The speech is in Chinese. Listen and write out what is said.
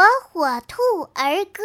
火火兔儿歌。